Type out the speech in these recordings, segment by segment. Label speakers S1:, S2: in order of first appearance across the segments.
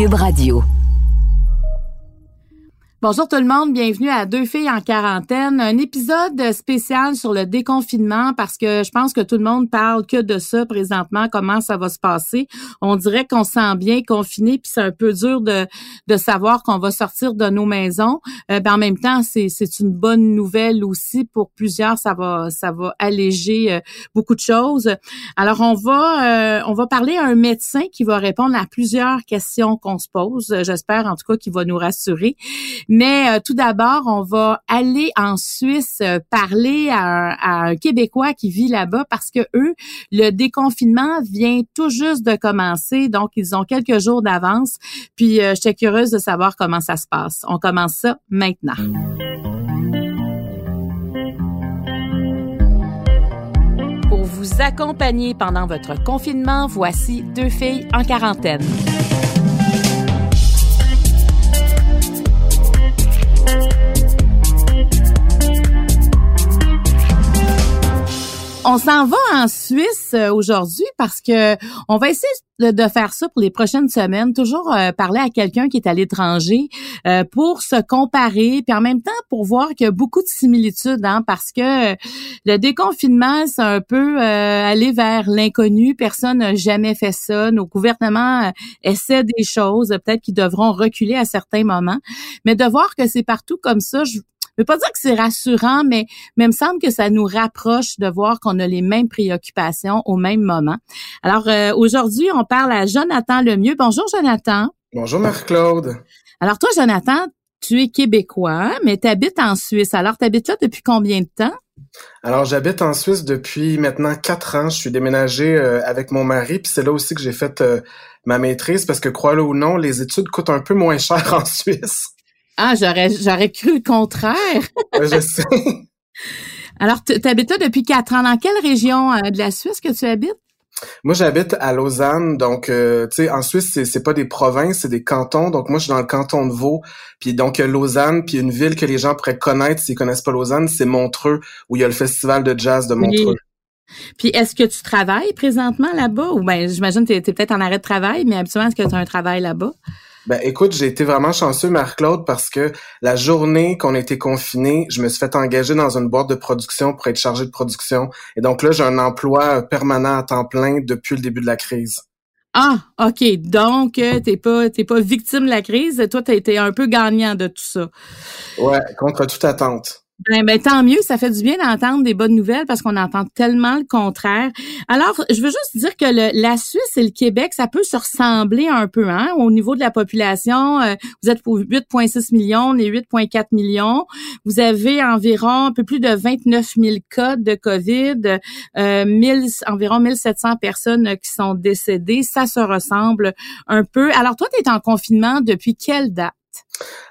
S1: Cube Radio.
S2: Bonjour tout le monde, bienvenue à Deux filles en quarantaine, un épisode spécial sur le déconfinement parce que je pense que tout le monde parle que de ça présentement, comment ça va se passer. On dirait qu'on se sent bien confiné puis c'est un peu dur de, de savoir qu'on va sortir de nos maisons. Euh, ben en même temps, c'est, c'est une bonne nouvelle aussi pour plusieurs, ça va ça va alléger euh, beaucoup de choses. Alors on va euh, on va parler à un médecin qui va répondre à plusieurs questions qu'on se pose, j'espère en tout cas qu'il va nous rassurer. Mais euh, tout d'abord, on va aller en Suisse euh, parler à un, Québécois qui vit là-bas parce que eux, le déconfinement vient tout juste de commencer, donc ils ont quelques jours d'avance. Puis euh, j'étais curieuse de savoir comment ça se passe. On commence ça maintenant. Pour vous accompagner pendant votre confinement, voici deux filles en quarantaine. On s'en va en Suisse euh, aujourd'hui parce que on va essayer de, faire ça pour les prochaines semaines, toujours euh, parler à quelqu'un qui est à l'étranger euh, pour se comparer, puis en même temps pour voir qu'il y a beaucoup de similitudes, hein, parce que le déconfinement, c'est un peu aller vers l'inconnu. Personne n'a jamais fait ça. Nos gouvernements essaient des choses, peut-être qu'ils devront reculer à certains moments, mais de voir que c'est partout comme ça, je, je veux pas dire que c'est rassurant, mais, mais il me semble que ça nous rapproche de voir qu'on a les mêmes préoccupations au même moment. Alors, euh, aujourd'hui, on parle à Jonathan Lemieux. Bonjour, Jonathan.
S3: Bonjour, Marie-Claude.
S2: Alors, toi, Jonathan, tu es québécois, mais tu habites en Suisse. Alors, tu habites là depuis combien de temps?
S3: Alors, j'habite en Suisse depuis maintenant quatre ans. Je suis déménagé euh, avec mon mari, puis c'est là aussi que j'ai fait euh, ma maîtrise, parce que crois-le ou non, les études coûtent un peu moins cher en Suisse.
S2: Ah, j'aurais, j'aurais cru le contraire.
S3: je sais.
S2: Alors, tu habites là depuis quatre ans. Dans quelle région euh, de la Suisse que tu habites?
S3: Moi, j'habite à Lausanne, donc euh, tu sais, en Suisse, c'est, c'est pas des provinces, c'est des cantons. Donc moi, je suis dans le canton de Vaud, puis donc Lausanne, puis une ville que les gens pourraient connaître s'ils connaissent pas Lausanne, c'est Montreux, où il y a le festival de jazz de Montreux.
S2: Puis est-ce que tu travailles présentement là-bas? Ou ben j'imagine que tu es, peut-être en arrêt de travail, mais habituellement est-ce que tu as un travail là-bas?
S3: Ben écoute, j'ai été vraiment chanceux, Marc-Claude, parce que la journée qu'on été confiné, je me suis fait engager dans une boîte de production pour être chargé de production. Et donc là, j'ai un emploi permanent à temps plein depuis le début de la crise.
S2: Ah, OK. Donc, euh, t'es pas t'es pas victime de la crise. Toi, t'as été un peu gagnant de tout ça.
S3: Ouais, contre toute attente.
S2: Ben, ben, tant mieux, ça fait du bien d'entendre des bonnes nouvelles parce qu'on entend tellement le contraire. Alors, je veux juste dire que le, la Suisse et le Québec, ça peut se ressembler un peu, hein, au niveau de la population. Euh, vous êtes pour 8,6 millions, les 8,4 millions. Vous avez environ un peu plus de 29 000 cas de COVID, euh, 1000, environ 1700 personnes qui sont décédées. Ça se ressemble un peu. Alors, toi, tu es en confinement depuis quelle date?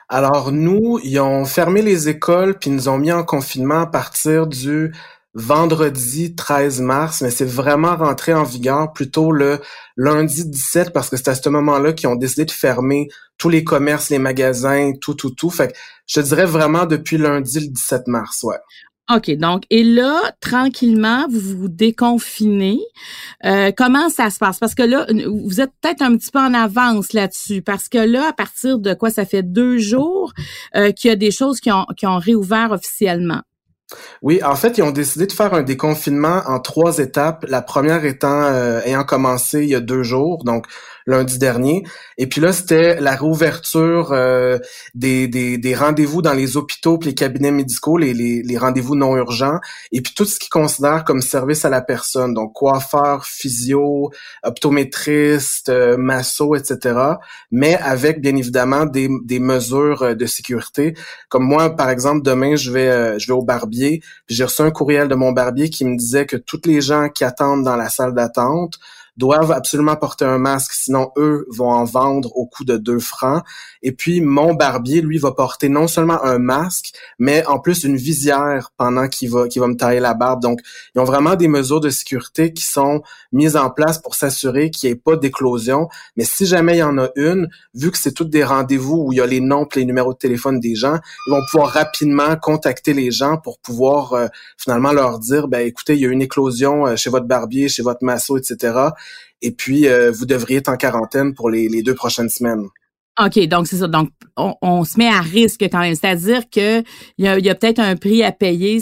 S3: Alors nous, ils ont fermé les écoles puis nous ont mis en confinement à partir du vendredi 13 mars, mais c'est vraiment rentré en vigueur plutôt le lundi 17 parce que c'est à ce moment-là qu'ils ont décidé de fermer tous les commerces, les magasins, tout, tout, tout. Fait que je dirais vraiment depuis lundi le 17 mars, ouais.
S2: OK, donc, et là, tranquillement, vous vous déconfinez. Euh, comment ça se passe? Parce que là, vous êtes peut-être un petit peu en avance là-dessus, parce que là, à partir de quoi, ça fait deux jours euh, qu'il y a des choses qui ont, qui ont réouvert officiellement.
S3: Oui, en fait, ils ont décidé de faire un déconfinement en trois étapes. La première étant euh, ayant commencé il y a deux jours, donc lundi dernier. Et puis là, c'était la réouverture euh, des, des, des rendez-vous dans les hôpitaux puis les cabinets médicaux, les, les, les rendez-vous non urgents, et puis tout ce qu'ils considèrent comme service à la personne, donc coiffeur, physio, optométriste, euh, masso, etc. Mais avec bien évidemment des, des mesures euh, de sécurité. Comme moi, par exemple, demain, je vais euh, je vais au barbier, j'ai reçu un courriel de mon barbier qui me disait que toutes les gens qui attendent dans la salle d'attente doivent absolument porter un masque, sinon eux vont en vendre au coût de 2 francs. Et puis mon barbier, lui, va porter non seulement un masque, mais en plus une visière pendant qu'il va qu'il va me tailler la barbe. Donc, ils ont vraiment des mesures de sécurité qui sont mises en place pour s'assurer qu'il n'y ait pas d'éclosion. Mais si jamais il y en a une, vu que c'est toutes des rendez-vous où il y a les noms les numéros de téléphone des gens, ils vont pouvoir rapidement contacter les gens pour pouvoir euh, finalement leur dire, ben écoutez, il y a une éclosion euh, chez votre barbier, chez votre masso, etc. Et puis, euh, vous devriez être en quarantaine pour les, deux prochaines semaines.
S2: OK, donc c'est ça. Donc, on, se met à risque quand même. C'est-à-dire que il y a, peut-être un prix à payer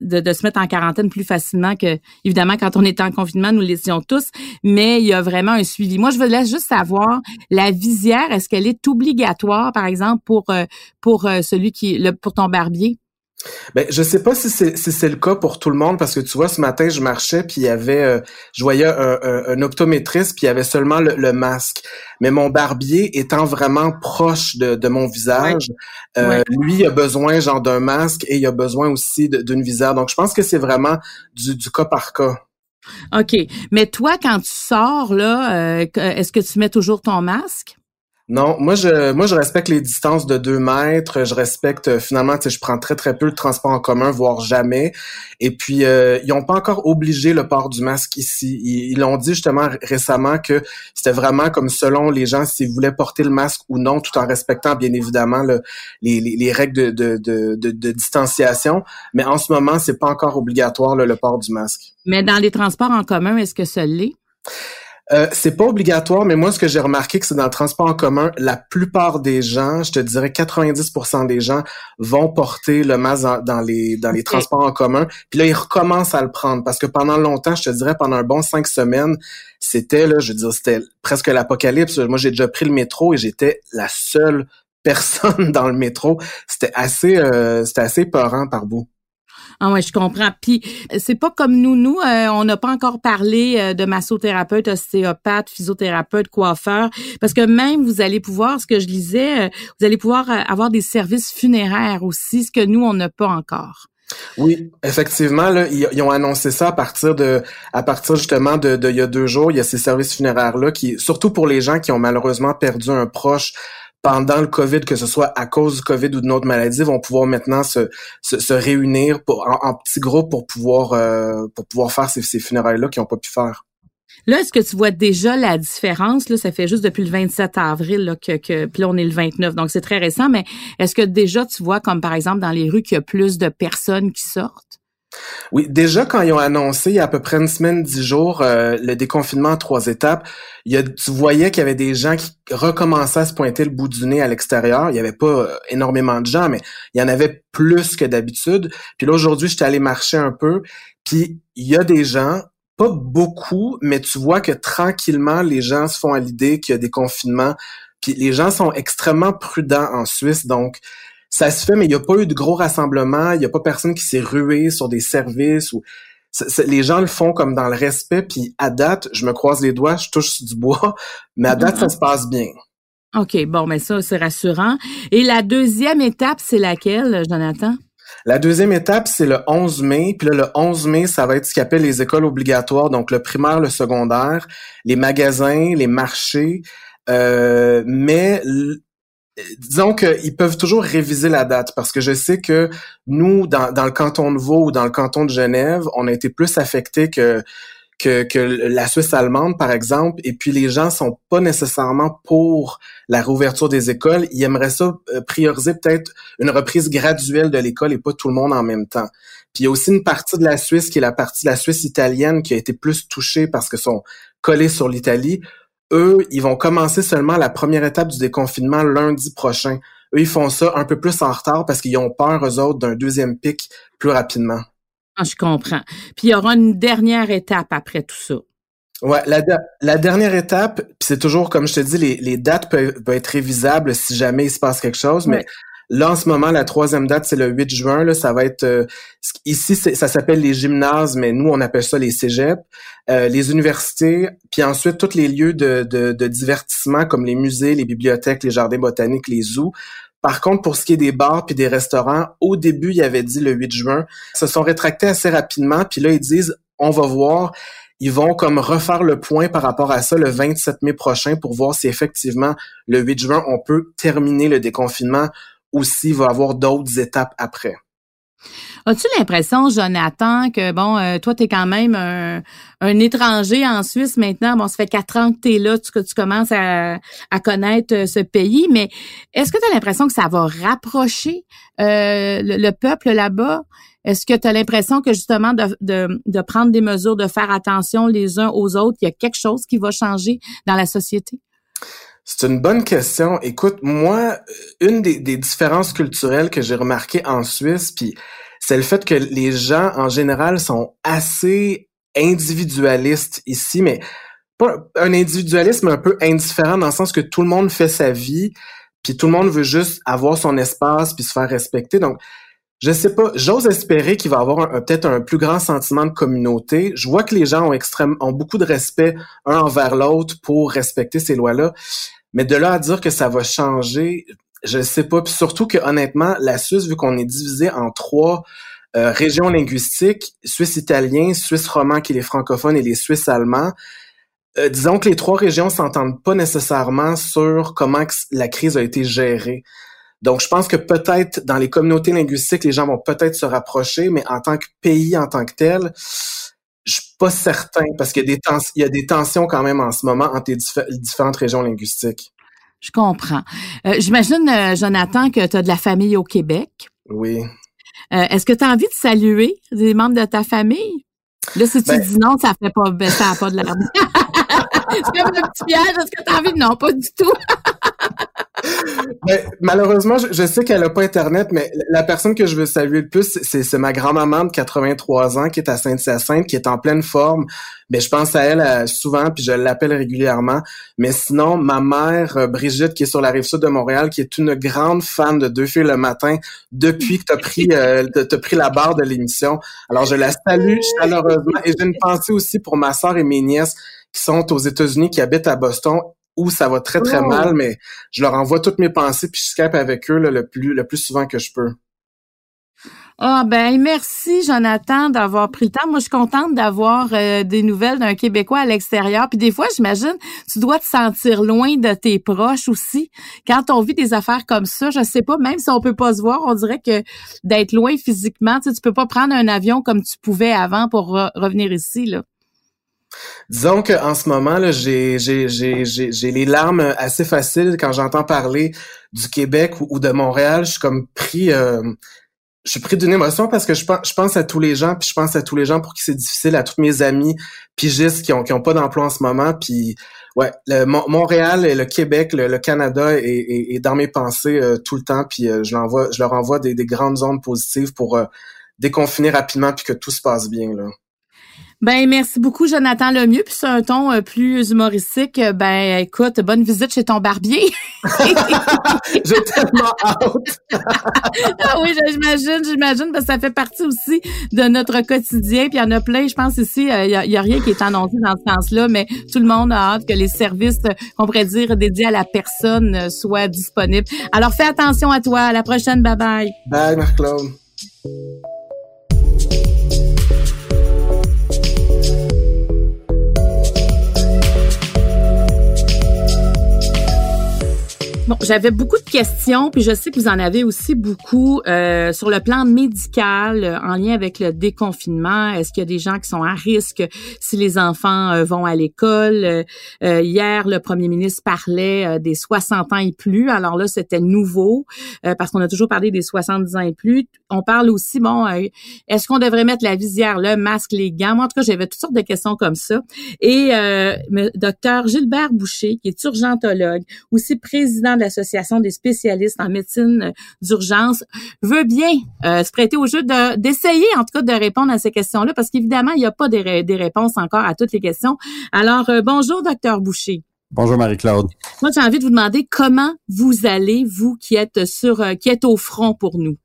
S2: de, se mettre en quarantaine plus facilement que, évidemment, quand on est en confinement, nous l'étions tous, mais il y a vraiment un suivi. Moi, je voulais juste savoir, la visière, est-ce qu'elle est obligatoire, par exemple, pour, pour celui qui, le, pour ton barbier?
S3: Ben, je sais pas si c'est si c'est le cas pour tout le monde parce que tu vois ce matin je marchais puis il y avait euh, je voyais un, un, optométriste puis il y avait seulement le, masque mais mon barbier étant vraiment proche de, de mon visage euh, lui il a besoin genre d'un masque et il a besoin aussi d'une visière donc je pense que c'est vraiment du, du cas par cas.
S2: OK. Mais toi, quand tu sors, là, euh, est-ce que tu mets toujours ton masque?
S3: Non, moi je moi je respecte les distances de deux mètres. Je respecte euh, finalement, tu sais, je prends très très peu le transport en commun, voire jamais. Et puis euh, ils n'ont pas encore obligé le port du masque ici. Ils l'ont dit justement récemment que c'était vraiment comme selon les gens s'ils voulaient porter le masque ou non, tout en respectant bien évidemment les, les, règles de, de, de, de, distanciation. Mais en ce moment, c'est pas encore obligatoire le port du masque.
S2: Mais dans les transports en commun, est-ce que ça l'est?
S3: Euh, c'est pas obligatoire, mais moi, ce que j'ai remarqué, que c'est dans le transport en commun, la plupart des gens, je te dirais 90% des gens vont porter le masque dans, les dans les transports en commun. Puis là, ils recommencent à le prendre parce que pendant longtemps, je te dirais pendant un bon cinq semaines, c'était là, je veux dire, c'était presque l'apocalypse. Moi, j'ai déjà pris le métro et j'étais la seule personne dans le métro. C'était assez, euh, c'était assez peurant par bout.
S2: Ah ouais, je comprends. Puis c'est pas comme nous, nous, euh, on n'a pas encore parlé euh, de massothérapeute, ostéopathe, physiothérapeute, coiffeur, parce que même vous allez pouvoir, ce que je lisais, euh, vous allez pouvoir avoir des services funéraires aussi, ce que nous on n'a pas encore.
S3: Oui, effectivement, là, ils, ont annoncé ça à partir de, à partir justement de, de, il y a deux jours. Il y a ces services funéraires là qui, surtout pour les gens qui ont malheureusement perdu un proche pendant le COVID, que ce soit à cause du COVID ou d'une autre maladie, vont pouvoir maintenant se, se, réunir pour, en, petits groupes pour pouvoir euh, pour pouvoir faire ces, ces funérailles-là qu'ils n'ont pas pu faire.
S2: Là, est-ce que tu vois déjà la différence? Là, ça fait juste depuis le 27 avril là, que, que puis là, on est le 29, donc c'est très récent, mais est-ce que déjà tu vois, comme par exemple dans les rues, qu'il y a plus de personnes qui sortent?
S3: Oui, déjà quand ils ont annoncé il y a à peu près une semaine, dix jours, euh, le déconfinement en trois étapes, il tu voyais qu'il y avait des gens qui recommençaient à se pointer le bout du nez à l'extérieur. Il y avait pas euh, énormément de gens, mais il y en avait plus que d'habitude. Puis là aujourd'hui, j'étais allé marcher un peu, puis il y a des gens, pas beaucoup, mais tu vois que tranquillement les gens se font à l'idée qu'il y a des confinements. Puis les gens sont extrêmement prudents en Suisse, donc ça se fait, mais il n'y a pas eu de gros rassemblements, il n'y a pas personne qui s'est rué sur des services ou les gens le font comme dans le respect, puis à date, je me croise les doigts, je touche du bois, mais à date, ça se passe bien.
S2: OK, bon, mais ça, c'est rassurant. Et la deuxième étape, c'est laquelle, Jonathan?
S3: La deuxième étape, c'est le 11 mai. Puis là, le 11 mai, ça va être ce qu'on appelle les écoles obligatoires, donc le primaire, le secondaire, les magasins, les marchés. Euh, mais disons qu'ils peuvent toujours réviser la date parce que je sais que nous, dans, le canton de Vaud ou dans le canton de Genève, on a été plus affectés que, que, que la Suisse allemande, par exemple, et puis les gens sont pas nécessairement pour la réouverture des écoles. Ils aimeraient ça euh, prioriser peut-être une reprise graduelle de l'école et pas tout le monde en même temps. Puis il y a aussi une partie de la Suisse qui est la partie de la Suisse italienne qui a été plus touchée parce que sont collés sur l'Italie eux, ils vont commencer seulement la première étape du déconfinement lundi prochain. Eux, ils font ça un peu plus en retard parce qu'ils ont peur, eux autres, d'un deuxième pic plus rapidement.
S2: Ah, je comprends. Puis il y aura une dernière étape après tout ça.
S3: Ouais, la, dernière étape, puis c'est toujours, comme je te dis, les, dates peuvent, être révisables si jamais il se passe quelque chose, mais Là, en ce moment, la troisième date, c'est le 8 juin. Là, ça va être euh, ici, ça s'appelle les gymnases, mais nous, on appelle ça les cégeps, euh, les universités, puis ensuite tous les lieux de, de, de, divertissement comme les musées, les bibliothèques, les jardins botaniques, les zoos. Par contre, pour ce qui est des bars puis des restaurants, au début, il avait dit le 8 juin. Ils se sont rétractés assez rapidement, puis là, ils disent on va voir ils vont comme refaire le point par rapport à ça le 27 mai prochain pour voir si effectivement le 8 juin on peut terminer le déconfinement s'il va avoir d'autres étapes après.
S2: As-tu l'impression, Jonathan, que bon, euh, toi, tu es quand même un, étranger en Suisse maintenant? Bon, ça fait quatre ans que tu es là, que tu commences à, connaître euh, ce pays, mais est-ce que tu as l'impression que ça va rapprocher euh, le, peuple là-bas? Est-ce que tu as l'impression que justement de, de, de prendre des mesures, de faire attention les uns aux autres, il y a quelque chose qui va changer dans la société?
S3: C'est une bonne question. Écoute, moi, une des, des différences culturelles que j'ai remarquées en Suisse, puis c'est le fait que les gens en général sont assez individualistes ici, mais pas un individualisme un peu indifférent dans le sens que tout le monde fait sa vie, puis tout le monde veut juste avoir son espace puis se faire respecter. Donc, je sais pas, j'ose espérer qu'il va avoir peut-être un plus grand sentiment de communauté. Je vois que les gens ont extrêmement ont beaucoup de respect un envers l'autre pour respecter ces lois-là. Mais de là à dire que ça va changer, je sais pas. Puis surtout que honnêtement, la Suisse, vu qu'on est divisé en trois euh, régions linguistiques, Suisse italien, Suisse roman qui est les francophones et les Suisses allemands, euh, disons que les trois régions s'entendent pas nécessairement sur comment la crise a été gérée. Donc, je pense que peut-être dans les communautés linguistiques, les gens vont peut-être se rapprocher, mais en tant que pays, en tant que tel, je suis pas certain parce qu'il y a des il y a des tensions quand même en ce moment entre les différentes régions linguistiques.
S2: Je comprends. Euh, j'imagine, euh, Jonathan, que tu as de la famille au Québec.
S3: Oui.
S2: Euh, est-ce que tu as envie de saluer des membres de ta famille? Là, si tu ben dis non, ça fait pas, ben, ça a pas de l'air. C'est comme un petit piège. Est-ce que tu as envie? De non? Pas du tout.
S3: mais, malheureusement, je, sais qu'elle a pas Internet, mais la personne que je veux saluer le plus, c'est ma grand-maman de 83 ans qui est à Sainte-Hyacinthe, qui est en pleine forme. Mais je pense à elle euh, souvent, puis je l'appelle régulièrement. Mais sinon, ma mère, euh, Brigitte, qui est sur la rive sud de Montréal, qui est une grande fan de Deux filles le matin depuis que tu as pris, euh, pris la barre de l'émission. Alors, je la salue chaleureusement. Et j'ai une pensée aussi pour ma soeur et mes nièces qui sont aux États-Unis, qui habitent à Boston où ça va très très oh. mal, mais je leur envoie toutes mes pensées puis je skype avec eux le plus le plus souvent que je peux.
S2: Ah ben merci Jonathan d'avoir pris le temps. Moi je suis contente d'avoir euh, des nouvelles d'un Québécois à l'extérieur. Puis des fois j'imagine tu dois te sentir loin de tes proches aussi. Quand on vit des affaires comme ça, je sais pas même si on peut pas se voir, on dirait que d'être loin physiquement, tu sais, tu peux pas prendre un avion comme tu pouvais avant pour revenir ici là.
S3: Disons qu'en ce moment, j'ai, les larmes assez faciles quand j'entends parler du Québec ou, de Montréal. Je suis comme pris, euh, je suis pris d'une émotion parce que je pense, je pense à tous les gens, puis je pense à tous les gens pour qui c'est difficile, à tous mes amis pigistes qui ont, qui ont pas d'emploi en ce moment. Puis ouais, le, Montréal et le Québec, le, Canada est, dans mes pensées euh, tout le temps. Puis euh, je, je leur envoie des, des grandes ondes positives pour déconfiner rapidement puis que tout se passe bien là.
S2: Ben merci beaucoup Jonathan Lemieux puis c'est un ton euh, plus humoristique. Euh, ben écoute, bonne visite chez ton barbier.
S3: J'ai tellement hâte.
S2: ah oui, j'imagine, j'imagine parce que ça fait partie aussi de notre quotidien puis il y en a plein, je pense ici, euh, il y, a, rien qui est annoncé dans ce sens-là, mais tout le monde a hâte que les services qu'on pourrait dire dédiés à la personne soient disponibles. Alors fais attention à toi, à la prochaine, bye bye.
S3: Bye Marc-Claude.
S2: Bon, j'avais beaucoup de questions, puis je sais que vous en avez aussi beaucoup euh, sur le plan médical euh, en lien avec le déconfinement. Est-ce qu'il y a des gens qui sont à risque si les enfants euh, vont à l'école? hier, le premier ministre parlait des 60 ans et plus. Alors là, c'était nouveau parce qu'on a toujours parlé des 70 ans et plus. On parle aussi, bon, est-ce qu'on devrait mettre la visière, le masque, les gants? En tout cas, j'avais toutes sortes de questions comme ça. Et docteur Gilbert Boucher, qui est urgentologue, aussi président de l'Association des spécialistes en médecine d'urgence, veut bien euh, se prêter au jeu de d'essayer en tout cas de répondre à ces questions-là parce qu'évidemment, il n'y a pas des, des, réponses encore à toutes les questions. Alors, euh, bonjour, docteur Boucher.
S4: Bonjour Marie-Claude.
S2: Moi, j'ai envie de vous demander comment vous allez, vous qui êtes sur, euh, qui êtes au front pour nous?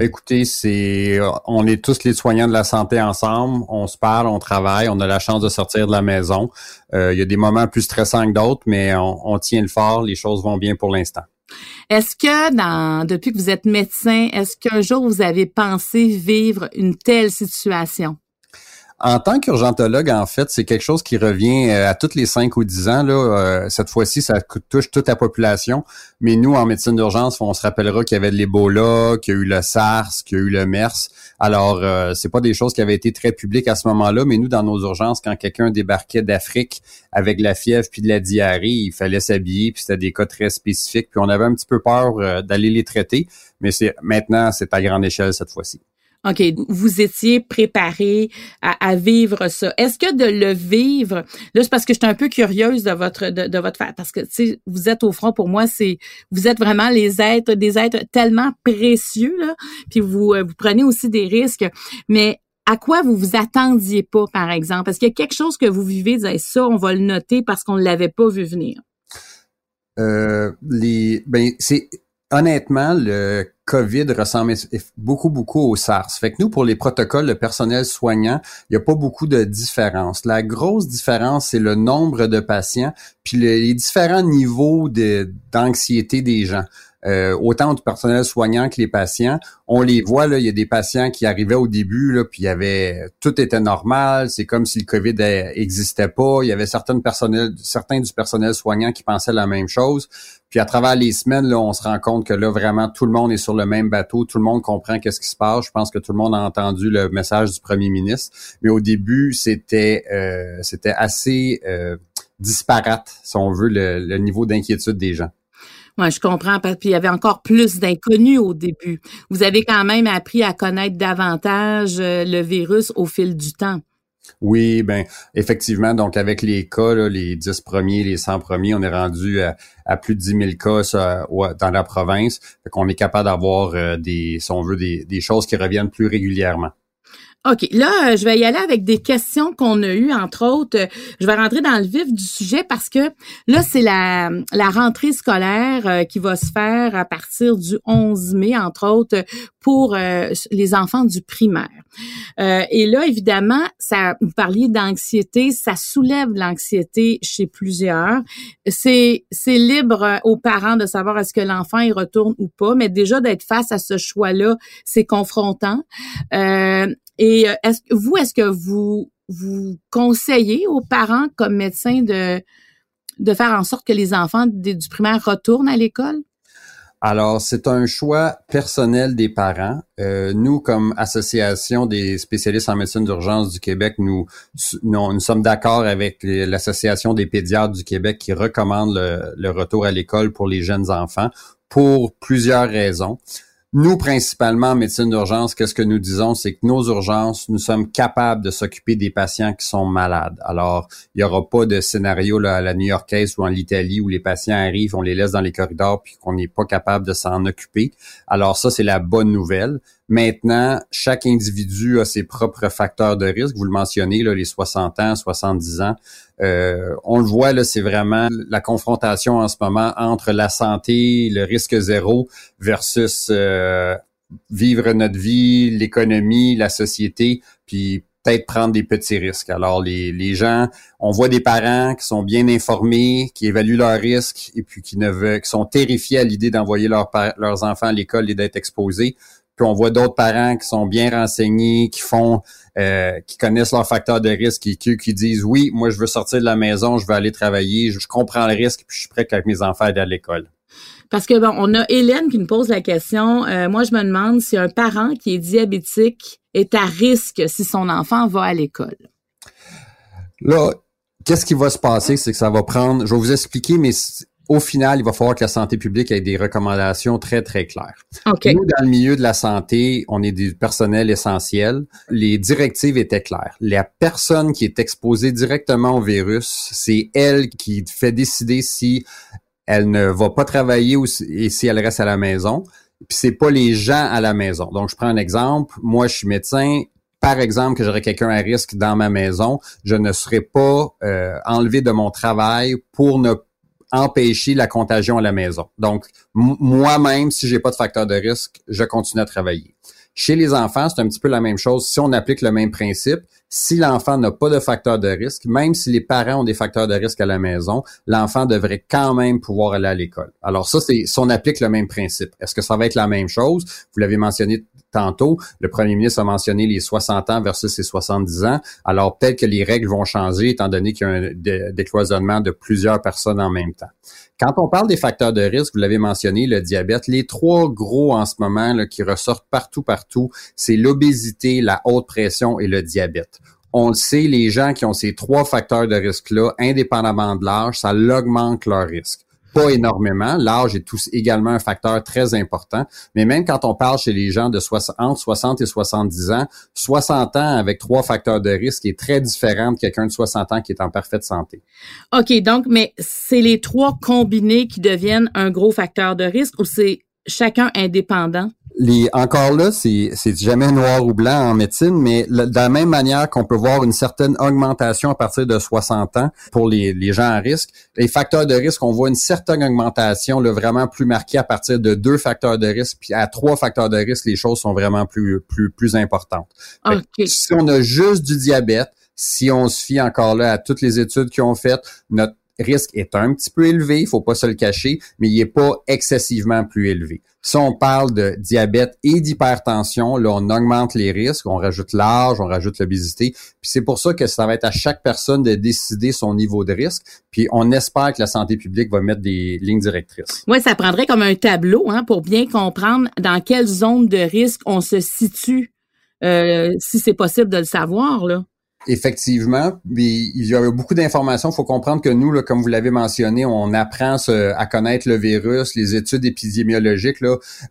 S4: Écoutez, c'est on est tous les soignants de la santé ensemble, on se parle, on travaille, on a la chance de sortir de la maison. Euh, il y a des moments plus stressants que d'autres, mais on, tient le fort, les choses vont bien pour l'instant.
S2: Est-ce que dans depuis que vous êtes médecin, est-ce qu'un jour vous avez pensé vivre une telle situation?
S4: En tant qu'urgentologue, en fait, c'est quelque chose qui revient euh, à toutes les cinq ou dix ans. Là, euh, cette fois-ci, ça touche toute la population. Mais nous, en médecine d'urgence, on se rappellera qu'il y avait de l'Ebola, qu'il y a eu le SARS, qu'il y a eu le MERS. Alors, euh, c'est pas des choses qui avaient été très publiques à ce moment-là, mais nous, dans nos urgences, quand quelqu'un débarquait d'Afrique avec la fièvre puis de la diarrhée, il fallait s'habiller, puis c'était des cas très spécifiques, puis on avait un petit peu peur d'aller les traiter. Mais c'est maintenant, c'est à grande échelle cette fois-ci.
S2: OK, vous étiez préparé à, vivre ça. Est-ce que de le vivre, là, c'est parce que je suis un peu curieuse de votre de, de votre parce que tu sais, vous êtes au front pour moi, c'est vous êtes vraiment les êtres, des êtres tellement précieux là, puis vous euh, vous prenez aussi des risques, mais à quoi vous vous attendiez pas, par exemple? Parce qu'il y a quelque chose que vous vivez, vous ça, on va le noter parce qu'on ne l'avait pas vu venir?
S4: Euh, les, ben, c'est honnêtement, le COVID ressemble beaucoup, beaucoup au SARS. Fait que nous, pour les protocoles, le personnel soignant, il n'y a pas beaucoup de différence. La grosse différence, c'est le nombre de patients, puis les différents niveaux d'anxiété des gens. Euh, autant du personnel soignant que les patients. On les voit, là, il y a des patients qui arrivaient au début, là, puis il y avait tout était normal, c'est comme si le COVID n'existait pas. Il y avait certaines certains du personnel soignant qui pensaient la même chose. Puis à travers les semaines, là, on se rend compte que là, vraiment, tout le monde est sur le même bateau, tout le monde comprend qu'est-ce qui se passe. Je pense que tout le monde a entendu le message du premier ministre. Mais au début, c'était euh, c'était assez euh, disparate, si on veut, le niveau d'inquiétude des gens.
S2: Je comprends. Puis il y avait encore plus d'inconnus au début. Vous avez quand même appris à connaître davantage euh, le virus au fil du temps.
S4: Oui, ben effectivement, donc avec les cas, les 10 premiers, les 100 premiers, on est rendu à, plus de 10 000 cas dans la province. Qu'on est capable d'avoir euh, des, si on veut, des choses qui reviennent plus régulièrement.
S2: OK. Là, euh, je vais y aller avec des questions qu'on a eues, entre autres. Je vais rentrer dans le vif du sujet parce que là, c'est la, la rentrée scolaire euh, qui va se faire à partir du 11 mai, entre autres, pour euh, les enfants du primaire. et là, évidemment, ça, vous parliez d'anxiété, ça soulève l'anxiété chez plusieurs. C'est, c'est libre aux parents de savoir est-ce que l'enfant y retourne ou pas, mais déjà d'être face à ce choix-là, c'est confrontant. Et euh, est-ce vous, est-ce que vous vous conseillez aux parents comme médecins de de faire en sorte que les enfants du primaire retournent à l'école?
S4: Alors, c'est un choix personnel des parents. Euh, nous, comme association des spécialistes en médecine d'urgence du Québec, nous, nous, sommes d'accord avec l'association des pédiatres du Québec qui recommande le, le retour à l'école pour les jeunes enfants pour plusieurs raisons. Nous, principalement en médecine d'urgence, qu'est-ce que nous disons, c'est que nos urgences, nous sommes capables de s'occuper des patients qui sont malades. Alors, il n'y aura pas de scénario là, à la New-Yorkaise ou en Italie où les patients arrivent, on les laisse dans les corridors puis qu'on n'est pas capable de s'en occuper. Alors ça, c'est la bonne nouvelle. Maintenant, chaque individu a ses propres facteurs de risque. Vous le mentionnez, là, les 60 ans, 70 ans. Euh, on le voit, là, c'est vraiment la confrontation en ce moment entre la santé, le risque zéro versus euh, vivre notre vie, l'économie, la société, puis peut-être prendre des petits risques. Alors, les, les gens, on voit des parents qui sont bien informés, qui évaluent leurs risques et puis qui ne veulent, qui sont terrifiés à l'idée d'envoyer leurs enfants à l'école et d'être exposés. Puis on voit d'autres parents qui sont bien renseignés, qui font, euh, qui connaissent leurs facteurs de risque, qui, qui disent oui, moi je veux sortir de la maison, je veux aller travailler, je, comprends le risque, puis je suis prêt avec mes enfants à aller à l'école.
S2: Parce que bon, on a Hélène qui nous pose la question. Euh, moi, je me demande si un parent qui est diabétique est à risque si son enfant va à l'école.
S4: Là, qu'est-ce qui va se passer, c'est que ça va prendre. Je vais vous expliquer, mais au final, il va falloir que la santé publique ait des recommandations très, très claires. Nous, dans le milieu de la santé, on est du personnel essentiel. Les directives étaient claires. La personne qui est exposée directement au virus, c'est elle qui fait décider si elle ne va pas travailler ou et si elle reste à la maison. Puis c'est pas les gens à la maison. Donc, je prends un exemple. Moi, je suis médecin par exemple, que j'aurais quelqu'un à risque dans ma maison, je ne serai pas euh, enlevé de mon travail pour ne empêcher la contagion à la maison. Donc, moi-même, si j'ai pas de facteur de risque, je continue à travailler. Chez les enfants, c'est un petit peu la même chose. Si on applique le même principe, si l'enfant n'a pas de facteur de risque, même si les parents ont des facteurs de risque à la maison, l'enfant devrait quand même pouvoir aller à l'école. Alors ça, c'est si on applique le même principe. Est-ce que ça va être la même chose? Vous l'avez mentionné tantôt, le premier ministre a mentionné les 60 ans versus les 70 ans. Alors peut-être que les règles vont changer étant donné qu'il y a un décloisonnement de plusieurs personnes en même temps. Quand on parle des facteurs de risque, vous l'avez mentionné, le diabète, les trois gros en ce moment là, qui ressortent partout, partout, c'est l'obésité, la haute pression et le diabète. On le sait, les gens qui ont ces trois facteurs de risque-là, indépendamment de l'âge, ça augmente leur risque pas énormément. L'âge est tous également un facteur très important. Mais même quand on parle chez les gens de 60, entre 60 et 70 ans, 60 ans avec trois facteurs de risque est très différent de quelqu'un de 60 ans qui est en parfaite santé.
S2: OK, donc, mais c'est les trois combinés qui deviennent un gros facteur de risque ou c'est chacun indépendant?
S4: Les, encore là, c'est, jamais noir ou blanc en médecine, mais de la même manière qu'on peut voir une certaine augmentation à partir de 60 ans pour les, les gens à risque, les facteurs de risque, on voit une certaine augmentation là, vraiment plus marquée à partir de deux facteurs de risque, puis à trois facteurs de risque, les choses sont vraiment plus, plus, plus importantes. Si on a juste du diabète, si on se fie encore là à toutes les études qui ont fait, notre risque est un petit peu élevé, il faut pas se le cacher, mais il est pas excessivement plus élevé. Si on parle de diabète et d'hypertension, là, on augmente les risques, on rajoute l'âge, on rajoute l'obésité. Puis c'est pour ça que ça va être à chaque personne de décider son niveau de risque. Puis on espère que la santé publique va mettre des lignes directrices.
S2: Oui, ça prendrait comme un tableau hein, pour bien comprendre dans quelle zone de risque on se situe, euh, si c'est possible de le savoir. Là.
S4: Effectivement, il y a beaucoup d'informations. Il faut comprendre que nous, comme vous l'avez mentionné, on apprend à connaître le virus, les études épidémiologiques.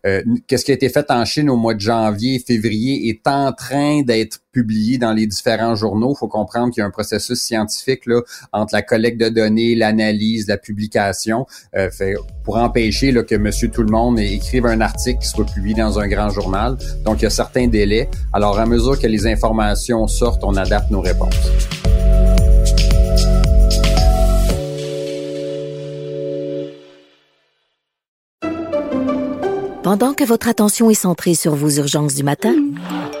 S4: Euh, qu'est-ce qui a été fait en Chine au mois de janvier, février, est en train d'être publié dans les différents journaux. Il faut comprendre qu'il y a un processus scientifique là, entre la collecte de données, l'analyse, la publication, euh, fait, pour empêcher là, que Monsieur Tout le Monde écrive un article qui soit publié dans un grand journal. Donc, il y a certains délais. Alors, à mesure que les informations sortent, on adapte nos réponses.
S5: Pendant que votre attention est centrée sur vos urgences du matin,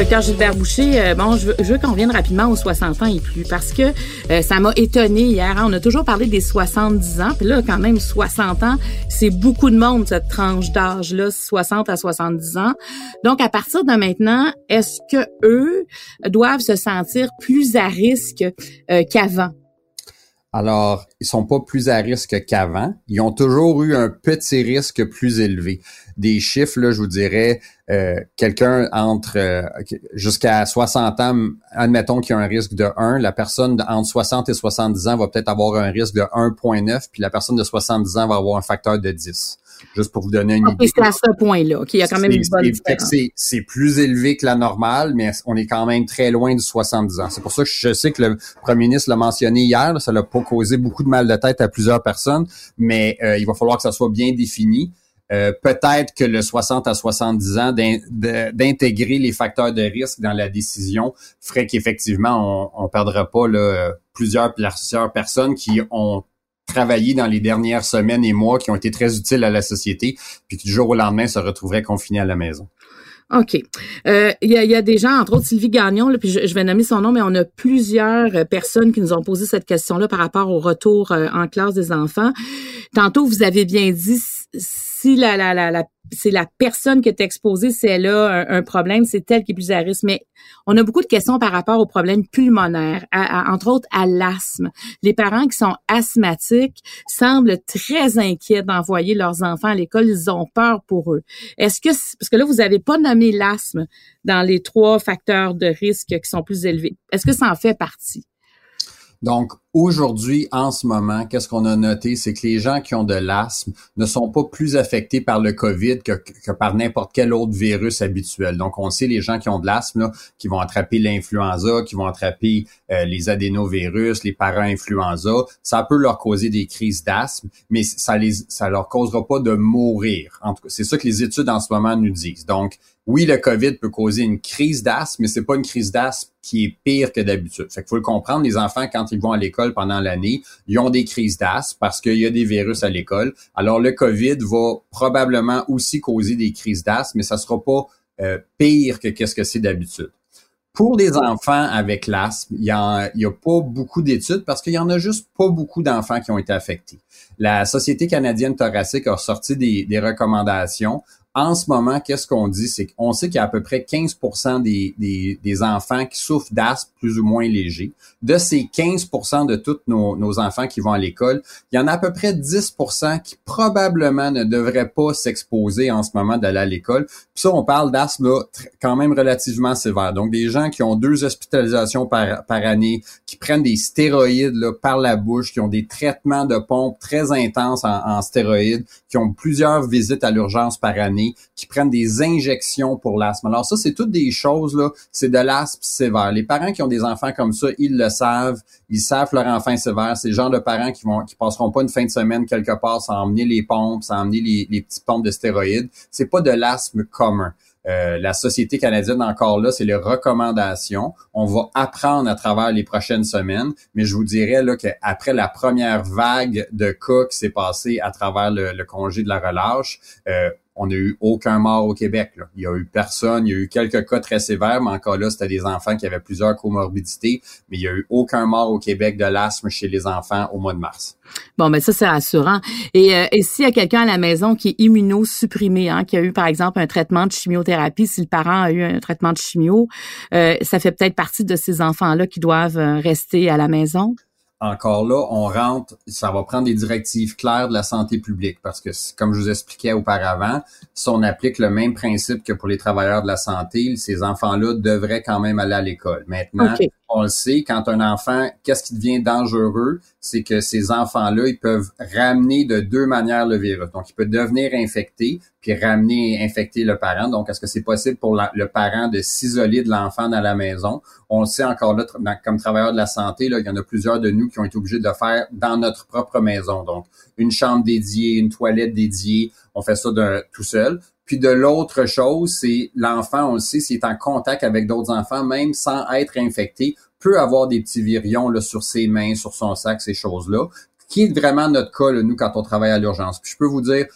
S2: Docteur Gilbert Boucher, euh, bon, je veux, qu'on revienne rapidement aux 60 ans et plus parce que euh, ça m'a étonné hier. Hein. On a toujours parlé des 70 ans, puis là, quand même, 60 ans, c'est beaucoup de monde, cette tranche d'âge-là, 60 à 70 ans. Donc, à partir de maintenant, est-ce que eux doivent se sentir plus à risque euh, qu'avant?
S4: Alors, ils sont pas plus à risque qu'avant. Ils ont toujours eu un petit risque plus élevé. Des chiffres, là, je vous dirais, euh, quelqu'un entre euh, jusqu'à 60 ans, admettons qu'il y a un risque de 1, la personne entre 60 et 70 ans va peut-être avoir un risque de 1.9, puis la personne de 70 ans va avoir un facteur de 10. Juste pour vous donner une idée.
S2: C'est à ce point-là qu'il y a quand même une bonne
S4: C'est plus élevé que la normale, mais on est quand même très loin du 70 ans. C'est pour ça que je sais que le premier ministre l'a mentionné hier, ça l'a pas causé beaucoup de mal de tête à plusieurs personnes, mais euh, il va falloir que ça soit bien défini. Euh, peut-être que le 60 à 70 ans d'intégrer les facteurs de risque dans la décision ferait qu'effectivement on, ne perdra pas là, plusieurs, plusieurs personnes qui ont travaillé dans les dernières semaines et mois, qui ont été très utiles à la société, puis qui du jour au lendemain se retrouveraient confinés à la maison.
S2: OK. Euh, il y, a, des gens, entre autres Sylvie Gagnon, puis je, vais nommer son nom, mais on a plusieurs personnes qui nous ont posé cette question-là par rapport au retour euh, en classe des enfants. Tantôt, vous avez bien dit si la, la, la, la c'est la personne qui est exposée, c'est elle a un, problème, c'est elle qui est plus à risque. Mais on a beaucoup de questions par rapport aux problèmes pulmonaires, entre autres à l'asthme. Les parents qui sont asthmatiques semblent très inquiets d'envoyer leurs enfants à l'école. Ils ont peur pour eux. Est-ce que, parce que là, vous n'avez pas nommé l'asthme dans les trois facteurs de risque qui sont plus élevés. Est-ce que ça en fait partie?
S4: Donc, aujourd'hui, en ce moment, qu'est-ce qu'on a noté, c'est que les gens qui ont de l'asthme ne sont pas plus affectés par le COVID que, par n'importe quel autre virus habituel. Donc, on sait les gens qui ont de l'asthme, qui vont attraper l'influenza, qui vont attraper euh, les adénovirus, les para-influenza, ça peut leur causer des crises d'asthme, mais ça les, ça leur causera pas de mourir. En tout cas, c'est ça que les études en ce moment nous disent. Donc, oui, le COVID peut causer une crise d'asthme, mais c'est pas une crise d'asthme qui est pire que d'habitude. Fait qu'il faut le comprendre, les enfants, quand ils vont à l'école pendant l'année, ils ont des crises d'asthme parce qu'il y a des virus à l'école. Alors, le COVID va probablement aussi causer des crises d'asthme, mais ça sera pas euh, pire que qu'est-ce que c'est d'habitude. Pour les enfants avec l'asthme, il y, a, pas beaucoup d'études parce qu'il y en a juste pas beaucoup d'enfants qui ont été affectés. La Société canadienne thoracique a sorti des recommandations en ce moment, qu'est-ce qu'on dit? C'est qu'on sait qu'il y a à peu près 15 des, des, des, enfants qui souffrent d'asthme plus ou moins léger. De ces 15% de tous nos, nos, enfants qui vont à l'école, il y en a à peu près 10% qui probablement ne devraient pas s'exposer en ce moment d'aller à l'école. Puis ça, on parle d'asthme quand même relativement sévère. Donc, des gens qui ont deux hospitalisations par, par année, qui prennent des stéroïdes là, par la bouche, qui ont des traitements de pompe très intenses en, en stéroïdes, qui ont plusieurs visites à l'urgence par année qui prennent des injections pour l'asthme. Alors ça, c'est toutes des choses, là, c'est de l'asthme sévère. Les parents qui ont des enfants comme ça, ils le savent, ils savent leur enfant est sévère. C'est le genre de parents qui vont qui passeront pas une fin de semaine quelque part sans emmener les pompes, sans emmener les, les petites pompes de stéroïdes. C'est pas de l'asthme commun. Euh, la Société canadienne, encore là, c'est les recommandations. On va apprendre à travers les prochaines semaines, mais je vous dirais là qu'après la première vague de cas qui s'est passée à travers le, congé de la relâche, euh, on n'a eu aucun mort au Québec. Il y a eu personne, il y a eu quelques cas très sévères, mais encore là, c'était des enfants qui avaient plusieurs comorbidités, mais il y a eu aucun mort au Québec de l'asthme chez les enfants au mois de mars.
S2: Bon, mais ben ça, c'est rassurant. Et, euh, et s'il y a quelqu'un à la maison qui est immunosupprimé, hein, qui a eu, par exemple, un traitement de chimiothérapie, si le parent a eu un traitement de chimio, euh, ça fait peut-être partie de ces enfants-là qui doivent euh, rester à la maison?
S4: Encore là, on rentre, ça va prendre des directives claires de la santé publique parce que, comme je vous expliquais auparavant, si on applique le même principe que pour les travailleurs de la santé, ces enfants-là devraient quand même aller à l'école. Maintenant, on le sait, quand un enfant, qu'est-ce qui devient dangereux, c'est que ces enfants-là, ils peuvent ramener de deux manières le virus. Donc, il peut devenir infecté, puis ramener infecter le parent. Donc, est-ce que c'est possible pour le parent de s'isoler de l'enfant dans la maison? On le sait encore là, comme travailleur de la santé, là, il y en a plusieurs de nous qui ont été obligés de le faire dans notre propre maison. Donc, une chambre dédiée, une toilette dédiée, on fait ça tout seul. Puis de l'autre chose, c'est l'enfant, on le s'il est en contact avec d'autres enfants, même sans être infecté, peut avoir des petits virions là, sur ses mains, sur son sac, ces choses-là qui est vraiment notre cas, nous, quand on travaille à l'urgence. Puis je peux vous dire,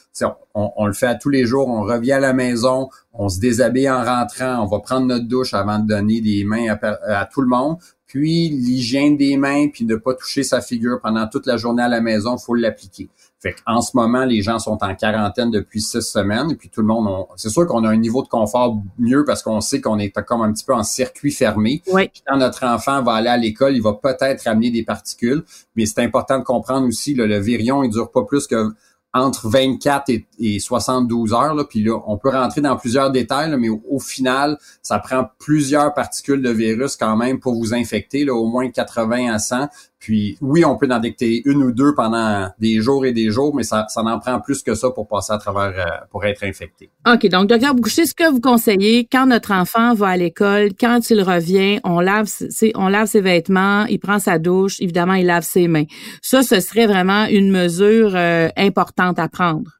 S4: on, on, le fait à tous les jours, on revient à la maison, on se déshabille en rentrant, on va prendre notre douche avant de donner des mains à, à tout le monde. Puis l'hygiène des mains, puis de pas toucher sa figure pendant toute la journée à la maison, faut l'appliquer. Fait en ce moment, les gens sont en quarantaine depuis six semaines et puis tout le monde, c'est sûr qu'on a un niveau de confort mieux parce qu'on sait qu'on est comme un petit peu en circuit fermé.
S2: Oui.
S4: Quand notre enfant va aller à l'école, il va peut-être ramener des particules, mais c'est important de comprendre aussi, le virion, il dure pas plus que entre 24 et, 72 heures. Là, puis là, on peut rentrer dans plusieurs détails, mais au, final, ça prend plusieurs particules de virus quand même pour vous infecter, là, au moins 80 à 100. Puis oui, on peut en détecter une ou deux pendant des jours et des jours, mais ça, ça en prend plus que ça pour passer à travers, euh, pour être infecté.
S2: OK, donc docteur Boucher, ce que vous conseillez, quand notre enfant va à l'école, quand il revient, on lave, ses, on lave ses vêtements, il prend sa douche, évidemment, il lave ses mains. Ça, ce serait vraiment une mesure euh, importante à prendre.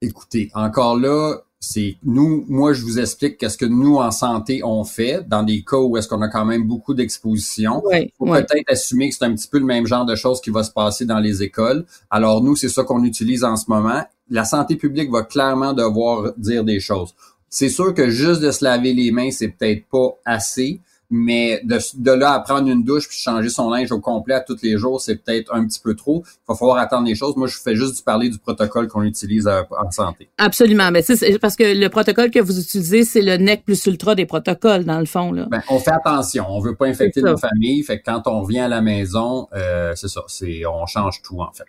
S4: Écoutez, encore là, c'est nous, moi je vous explique qu'est-ce que nous en santé on fait dans des cas où est-ce qu'on a quand même beaucoup d'exposition.
S2: Il
S4: faut peut-être assumer que c'est un petit peu le même genre de choses qui va se passer dans les écoles. Alors nous, c'est ça qu'on utilise en ce moment. La santé publique va clairement devoir dire des choses. C'est sûr que juste de se laver les mains, c'est peut-être pas assez. Mais de, de là à prendre une douche puis changer son linge au complet à tous les jours, c'est peut-être un petit peu trop. Il va falloir attendre les choses. Moi, je fais juste parler du protocole qu'on utilise euh, en santé.
S2: Absolument. Mais c'est parce que le protocole que vous utilisez, c'est le NEC plus ultra des protocoles, dans le fond. Là.
S4: Ben, on fait attention. On veut pas infecter nos familles. Fait que quand on revient à la maison, euh, c'est ça. C'est on change tout en fait.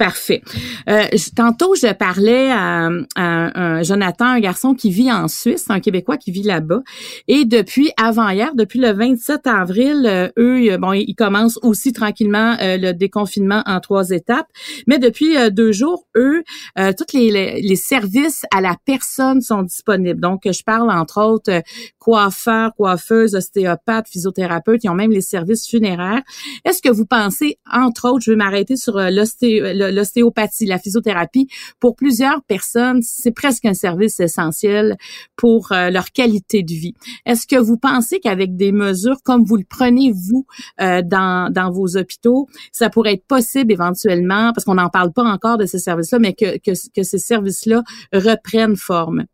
S2: Parfait. Euh, tantôt, je parlais à, un Jonathan, un garçon qui vit en Suisse, un Québécois qui vit là-bas. Et depuis avant-hier, depuis le 27 avril, euh, eux, bon, ils commencent aussi tranquillement euh, le déconfinement en trois étapes. Mais depuis euh, deux jours, eux, tous les, les, services à la personne sont disponibles. Donc, je parle entre autres coiffeurs, coiffeuses, ostéopathes, physiothérapeutes. Ils ont même les services funéraires. Est-ce que vous pensez, entre autres, je vais m'arrêter sur l'osté l'ostéopathie, la physiothérapie, pour plusieurs personnes, c'est presque un service essentiel pour euh, leur qualité de vie. Est-ce que vous pensez qu'avec des mesures comme vous le prenez vous euh, dans, dans vos hôpitaux, ça pourrait être possible éventuellement, parce qu'on n'en parle pas encore de ces services-là, mais que, que, que ces services-là reprennent forme?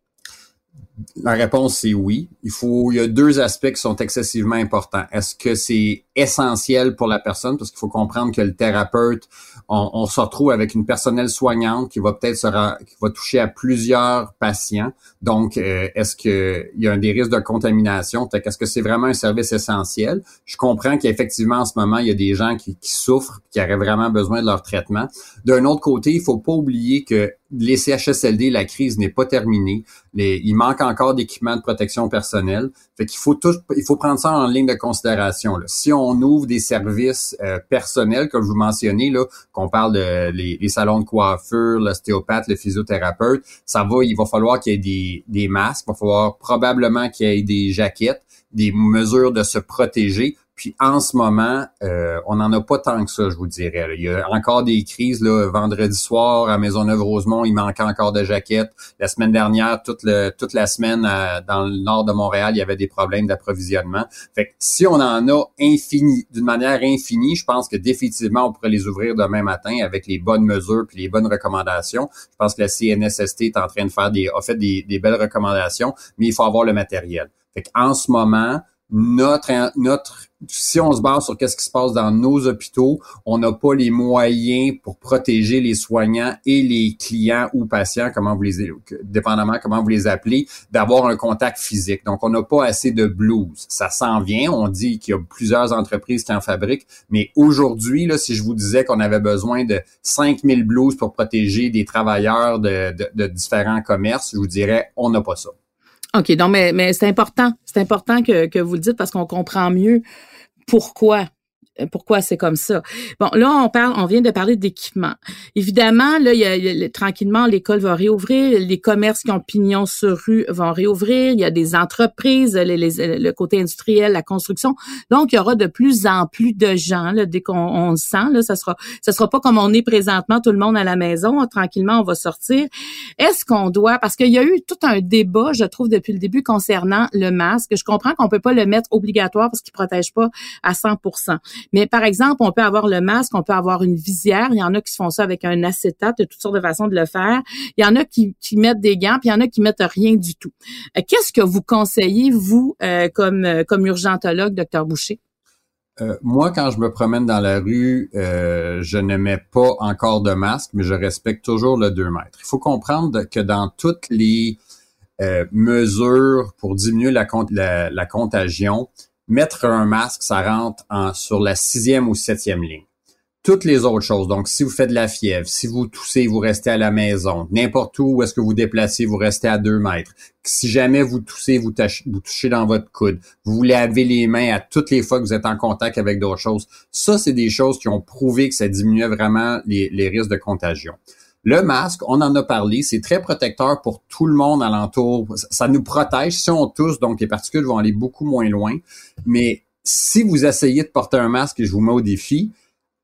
S4: La réponse c'est oui. Il faut, il y a deux aspects qui sont excessivement importants. Est-ce que c'est essentiel pour la personne? Parce qu'il faut comprendre que le thérapeute, on, se retrouve avec une personnelle soignante qui va peut-être se, qui va toucher à plusieurs patients. Donc, euh, est-ce que il y a des risques de contamination? Est-ce que c'est vraiment un service essentiel? Je comprends qu'effectivement en ce moment il y a des gens qui, qui souffrent, qui auraient vraiment besoin de leur traitement. D'un autre côté, il faut pas oublier que les CHSLD, la crise n'est pas terminée. Les, il manque encore d'équipements de protection personnelle. Fait qu'il faut tout, il faut prendre ça en ligne de considération. Là. Si on ouvre des services euh, personnels, comme je vous mentionnais, là, qu'on parle de les, salons de coiffure, l'ostéopathe, le physiothérapeute, ça va, il va falloir qu'il y ait des, des masques, il va falloir probablement qu'il y ait des jaquettes, des mesures de se protéger puis en ce moment, euh, on n'en a pas tant que ça, je vous dirais. Il y a encore des crises. Là, vendredi soir, à Maisonneuve-Rosemont, il manquait encore de jaquettes. La semaine dernière, toute, le, toute la semaine, dans le nord de Montréal, il y avait des problèmes d'approvisionnement. Fait que si on en a infini, d'une manière infinie, je pense que définitivement, on pourrait les ouvrir demain matin avec les bonnes mesures puis les bonnes recommandations. Je pense que la CNSST est en train de faire des, a fait des, des belles recommandations, mais il faut avoir le matériel. Fait en ce moment, notre, notre, si on se base sur qu'est-ce qui se passe dans nos hôpitaux, on n'a pas les moyens pour protéger les soignants et les clients ou patients, comment vous les, dépendamment comment vous les appelez, d'avoir un contact physique. Donc, on n'a pas assez de blues. Ça s'en vient. On dit qu'il y a plusieurs entreprises qui en fabriquent, mais aujourd'hui, là, si je vous disais qu'on avait besoin de 5000 blues pour protéger des travailleurs de, de, différents commerces, je vous dirais, on n'a pas ça.
S2: OK, donc mais, mais c'est important. C'est important que, que vous le dites parce qu'on comprend mieux pourquoi? Pourquoi c'est comme ça? Bon, là, on parle, on vient de parler d'équipement. Évidemment, là, il y a, tranquillement, l'école va réouvrir, les commerces qui ont pignon sur rue vont réouvrir, il y a des entreprises, le côté industriel, la construction. Donc, il y aura de plus en plus de gens, là, dès qu'on le sent, là, ça sera, ça sera pas comme on est présentement, tout le monde à la maison, tranquillement, on va sortir. Est-ce qu'on doit, parce qu'il y a eu tout un débat, je trouve, depuis le début concernant le masque. Je comprends qu'on peut pas le mettre obligatoire parce qu'il protège pas à 100 mais par exemple, on peut avoir le masque, on peut avoir une visière. Il y en a qui font ça avec un acétate, toutes sortes de façons de le faire. Il y en a qui, mettent des gants, puis il y en a qui mettent rien du tout. Euh, qu'est-ce que vous conseillez, vous, euh, comme, euh, comme urgentologue, docteur Boucher?
S4: moi, quand je me promène dans la rue, je ne mets pas encore de masque, mais je respecte toujours le 2 mètres. Il faut comprendre que dans toutes les mesures pour diminuer la contagion, mettre un masque, ça rentre en, sur la sixième ou septième ligne. Toutes les autres choses, donc si vous faites de la fièvre, si vous toussez, vous restez à la maison, n'importe où, est-ce que vous déplacez, vous restez à deux mètres. Si jamais vous toussez, vous, touchez dans votre coude, vous lavez les mains à toutes les fois que vous êtes en contact avec d'autres choses. Ça, c'est des choses qui ont prouvé que ça diminuait vraiment les risques de contagion. Le masque, on en a parlé, c'est très protecteur pour tout le monde alentour. Ça nous protège si on tousse, donc les particules vont aller beaucoup moins loin. Mais si vous essayez de porter un masque, et je vous mets au défi,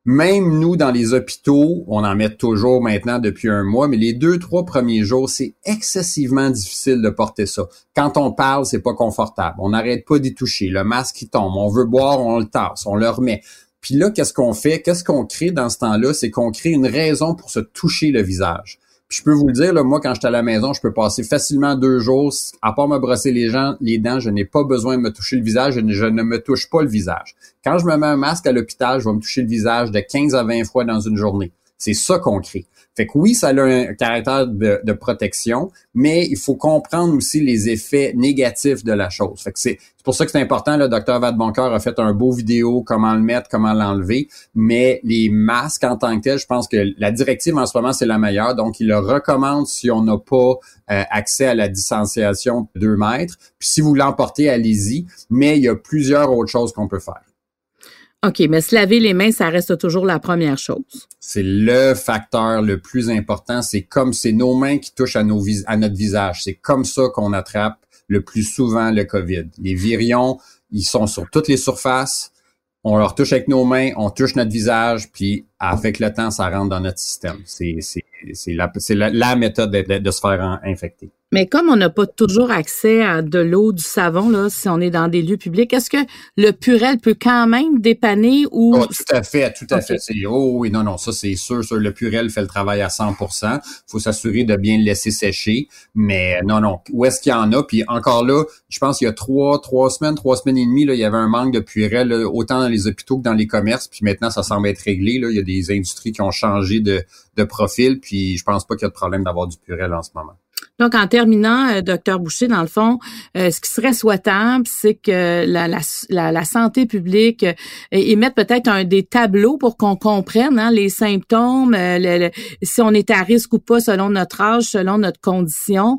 S4: même nous, dans les hôpitaux, on en met toujours maintenant depuis un mois, mais les deux, trois premiers jours, c'est excessivement difficile de porter ça. Quand on parle, c'est pas confortable. On n'arrête pas d'y toucher. Le masque, qui tombe. On veut boire, on le tasse, on le remet. Puis là, qu'est-ce qu'on fait? Qu'est-ce qu'on crée dans ce temps-là? C'est qu'on crée une raison pour se toucher le visage. Puis je peux vous le dire, là, moi, quand j'étais à la maison, je peux passer facilement deux jours. À part me brosser les, gens, les dents, je n'ai pas besoin de me toucher le visage. Je ne, je ne me touche pas le visage. Quand je me mets un masque à l'hôpital, je vais me toucher le visage de 15 à 20 fois dans une journée. C'est ça qu'on crée. Fait que oui, ça a un caractère de, protection, mais il faut comprendre aussi les effets négatifs de la chose. Fait que c'est pour ça que c'est important. Le docteur Vadeboncoeur a fait un beau vidéo, comment le mettre, comment l'enlever. Mais les masques en tant que tel, je pense que la directive en ce moment, c'est la meilleure. Donc, il le recommande si on n'a pas euh, accès à la distanciation de 2 mètres. Puis si vous l'emportez, allez-y. Mais il y a plusieurs autres choses qu'on peut faire.
S2: OK, mais se laver les mains, ça reste toujours la première chose.
S4: C'est le facteur le plus important. C'est comme c'est nos mains qui touchent à, nos à notre visage. C'est comme ça qu'on attrape le plus souvent le COVID. Les virions, ils sont sur toutes les surfaces. On leur touche avec nos mains, on touche notre visage, puis avec le temps, ça rentre dans notre système. C'est la, la, la méthode de, de se faire infecter.
S2: Mais comme on n'a pas toujours accès à de l'eau, du savon, là, si on est dans des lieux publics, est-ce que le Purel peut quand même dépanner ou...
S4: Oh, tout à fait, tout à fait. Oh oui, non, non, ça c'est sûr, sûr. Le Purel fait le travail à 100% faut s'assurer de bien le laisser sécher. Mais non, non, où est-ce qu'il y en a? Puis encore là, je pense qu'il y a trois, trois semaines, trois semaines et demie, là, il y avait un manque de Purel, autant dans les hôpitaux que dans les commerces. Puis maintenant, ça semble être réglé. Là. Il y a des industries qui ont changé de, de profil. Puis je pense pas qu'il y a de problème d'avoir du Purel en ce moment.
S2: Donc, en terminant, euh, docteur Boucher, dans le fond, euh, ce qui serait souhaitable, c'est que la, la, la, santé publique euh, émette peut-être un des tableaux pour qu'on comprenne hein, les symptômes, si on est à risque ou pas selon notre âge, selon notre condition,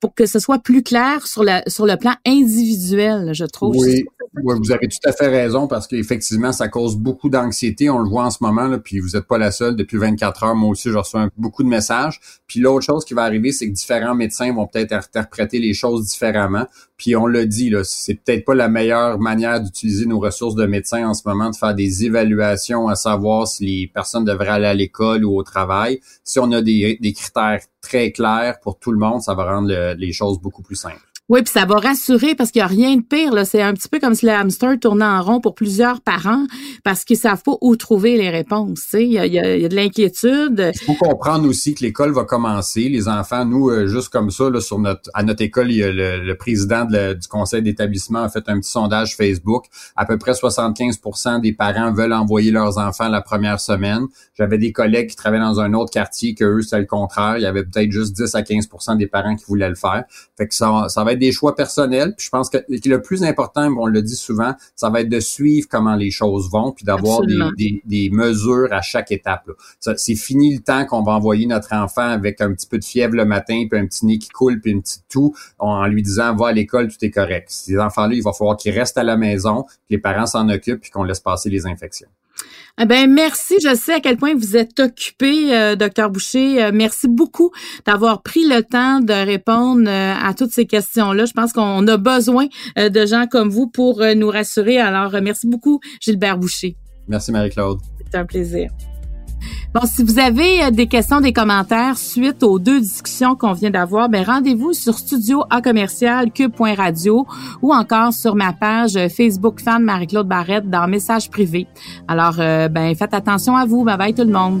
S2: pour que ce soit plus clair sur, la, sur le plan individuel, je trouve.
S4: Oui, vous avez tout à fait raison parce qu'effectivement, ça cause beaucoup d'anxiété. On le voit en ce moment, là, puis vous n'êtes pas la seule. Depuis 24 heures, moi aussi, je reçois beaucoup de messages. Puis l'autre chose qui va arriver, c'est que différents médecins vont peut-être interpréter les choses différemment. Puis on le dit, là, c'est peut-être pas la meilleure manière d'utiliser nos ressources de médecins en ce moment, de faire des évaluations à savoir si les personnes devraient aller à l'école ou au travail. Si on a des critères très clairs pour tout le monde, ça va rendre les choses beaucoup plus simples.
S2: Oui, puis ça va rassurer parce qu'il n'y a rien de pire. Là. C'est un petit peu comme si le hamster tournait en rond pour plusieurs parents parce qu'ils savent pas où trouver les réponses. Il y a, y, a, y a, de l'inquiétude.
S4: Il faut comprendre aussi que l'école va commencer. Les enfants, nous, euh, juste comme ça, là, sur notre, à notre école, il y a le, président du conseil d'établissement a fait un petit sondage Facebook. À peu près 75% des parents veulent envoyer leurs enfants la première semaine. J'avais des collègues qui travaillaient dans un autre quartier que eux, c'est le contraire. Il y avait peut-être juste 10 à 15% des parents qui voulaient le faire. Fait que ça, ça va être des choix personnels. Puis je pense que le plus important, on le dit souvent, ça va être de suivre comment les choses vont, puis d'avoir des, mesures à chaque étape. C'est fini le temps qu'on va envoyer notre enfant avec un petit peu de fièvre le matin, puis un petit nez qui coule, puis une petite toux, en lui disant va à l'école, tout est correct. Ces enfants-là, il va falloir qu'ils restent à la maison, que les parents s'en occupent, puis qu'on laisse passer les infections.
S2: Eh ben merci. Je sais à quel point vous êtes occupé, euh, docteur Boucher. Euh, merci beaucoup d'avoir pris le temps de répondre euh, à toutes ces questions-là. Je pense qu'on a besoin de gens comme vous pour nous rassurer. Alors, merci beaucoup, Gilbert Boucher.
S4: Merci, Marie-Claude.
S2: C'est un plaisir. Bon, si vous avez euh, des questions, des commentaires suite aux deux discussions qu'on vient d'avoir, ben rendez-vous sur studio à commercial cube.radio ou encore sur ma page Facebook fan Marie-Claude Barrette dans message privé. Alors, euh, ben faites attention à vous. Bye bye tout le monde.